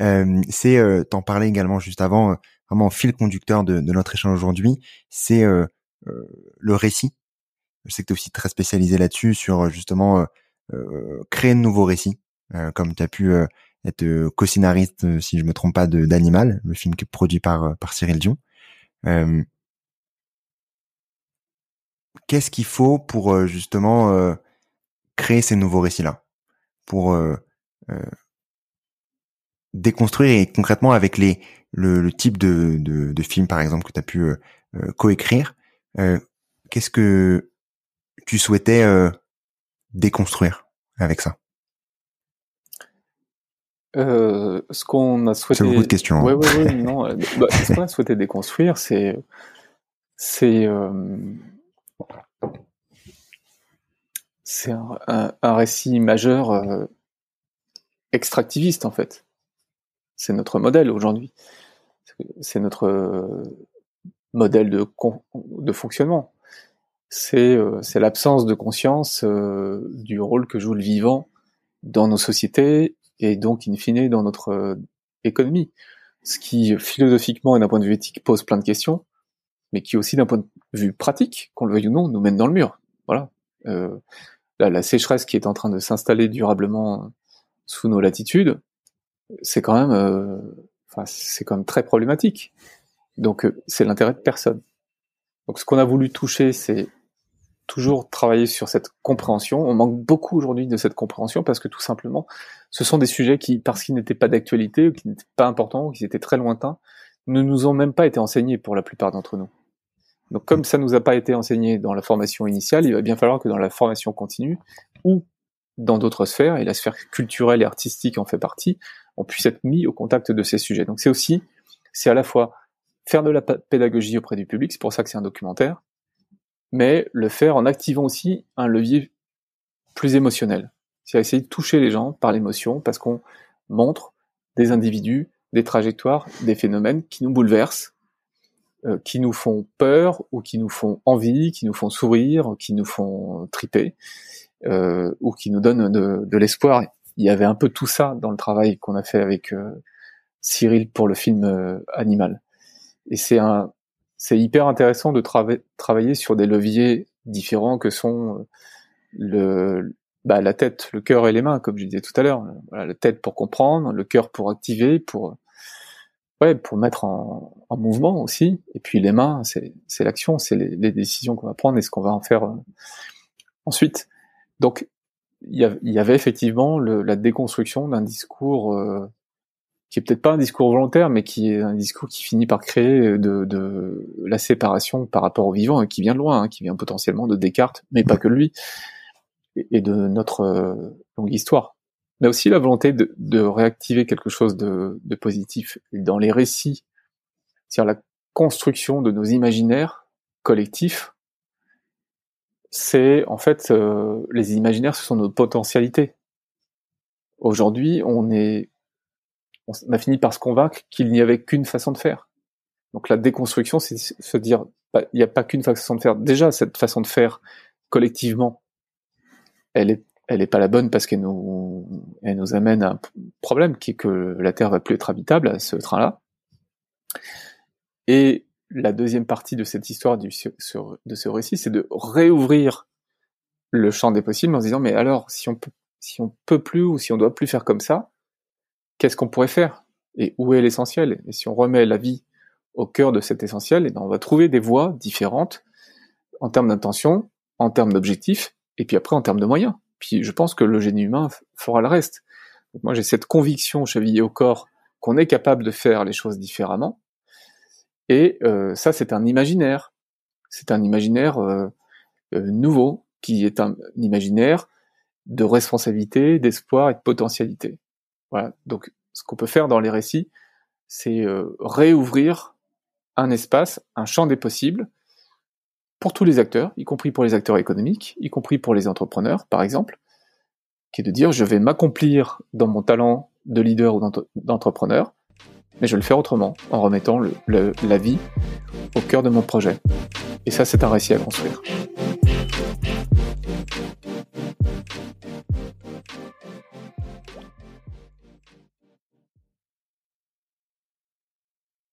Euh, c'est, euh, t'en parlais également juste avant, euh, vraiment fil conducteur de, notre échange aujourd'hui, c'est le récit. Je sais que tu es aussi très spécialisé là-dessus, sur justement créer de nouveaux récits, comme tu as pu être co-scénariste, si je me trompe pas, de d'Animal, le film qui est produit par par Cyril Dion. Qu'est-ce qu'il faut pour justement créer ces nouveaux récits-là, pour déconstruire et concrètement avec les le, le type de, de, de, film par exemple que tu as pu euh, euh, coécrire, euh, qu'est-ce que tu souhaitais euh, déconstruire avec ça? Euh, ce qu'on a souhaité. C'est beaucoup de questions. Hein. Ouais, ouais, ouais, non. bah, ce qu'on a souhaité déconstruire, c'est, c'est, euh, c'est un, récit majeur euh, extractiviste en fait c'est notre modèle aujourd'hui. C'est notre euh, modèle de, fonctionnement. C'est euh, l'absence de conscience du rôle que joue le vivant dans nos sociétés et donc, in fine, dans notre économie. Ce qui, philosophiquement et d'un point de vue éthique, pose plein de questions, mais qui aussi, d'un point de vue pratique, qu'on le veuille ou non, nous mène dans le mur. Voilà. La, sécheresse qui est en train de s'installer durablement sous nos latitudes, c'est quand même, euh, c'est quand même très problématique. Donc, euh, c'est l'intérêt de personne. Donc, ce qu'on a voulu toucher, c'est toujours travailler sur cette compréhension. On manque beaucoup aujourd'hui de cette compréhension parce que tout simplement, ce sont des sujets qui, parce qu'ils n'étaient pas d'actualité, ou qui n'étaient pas importants, ou qui étaient très lointains, ne nous ont même pas été enseignés pour la plupart d'entre nous. Donc, comme ça nous a pas été enseigné dans la formation initiale, il va bien falloir que dans la formation continue ou dans d'autres sphères, et la sphère culturelle et artistique en fait partie, on puisse être mis au contact de ces sujets. Donc c'est aussi, c'est à la fois faire de la pédagogie auprès du public, c'est pour ça que c'est un documentaire, mais le faire en activant aussi un levier plus émotionnel. C'est essayer de toucher les gens par l'émotion, parce qu'on montre des individus, des trajectoires, des phénomènes qui nous bouleversent, qui nous font peur, ou qui nous font envie, qui nous font sourire, qui nous font triper, euh, ou qui nous donnent de, de l'espoir il y avait un peu tout ça dans le travail qu'on a fait avec euh, Cyril pour le film euh, Animal. Et c'est un, c'est hyper intéressant de travailler sur des leviers différents que sont euh, le, bah, la tête, le cœur et les mains, comme je disais tout à l'heure. Voilà, la tête pour comprendre, le cœur pour activer, pour ouais, pour mettre en, en mouvement aussi. Et puis les mains, c'est, l'action, c'est les, les, décisions qu'on va prendre et ce qu'on va en faire ensuite. Donc il y, avait effectivement le, la déconstruction d'un discours euh, qui est peut-être pas un discours volontaire, mais qui est un discours qui finit par créer de, de la séparation par rapport au vivant et qui vient de loin, hein, qui vient potentiellement de Descartes, mais pas que lui, et, de notre euh, longue histoire. Mais aussi la volonté de, de réactiver quelque chose de, de positif dans les récits, c'est-à-dire la construction de nos imaginaires collectifs c'est en fait euh, les imaginaires, ce sont nos potentialités. Aujourd'hui, on est, on a fini par se convaincre qu'il n'y avait qu'une façon de faire. Donc la déconstruction, c'est se dire, bah, il n'y a pas qu'une façon de faire. Déjà, cette façon de faire collectivement, elle est, elle est pas la bonne parce qu'elle nous, elle nous amène à un problème qui est que la Terre va plus être habitable à ce train-là. Et la deuxième partie de cette histoire de ce récit, c'est de réouvrir le champ des possibles en se disant mais alors si on peut, peut plus ou si on doit plus faire comme ça, qu'est-ce qu'on pourrait faire? Et où est l'essentiel? Et si on remet la vie au cœur de cet essentiel, et eh ben on va trouver des voies différentes en termes d'intention, en termes d'objectifs et puis après en termes de moyens. Puis je pense que le génie humain fera le reste. Moi j'ai cette conviction chevillée au corps qu'on est capable de faire les choses différemment et euh, ça, c'est un imaginaire. C'est un imaginaire euh, euh, nouveau, qui est un, imaginaire de responsabilité, d'espoir et de potentialité. Voilà. Donc, ce qu'on peut faire dans les récits, c'est réouvrir un espace, un champ des possibles pour tous les acteurs, y compris pour les acteurs économiques, y compris pour les entrepreneurs, par exemple, qui est de dire je vais m'accomplir dans mon talent de leader ou d'entrepreneur, mais je vais le faire autrement, en remettant le, la vie au cœur de mon projet. Et ça, c'est un récit à construire.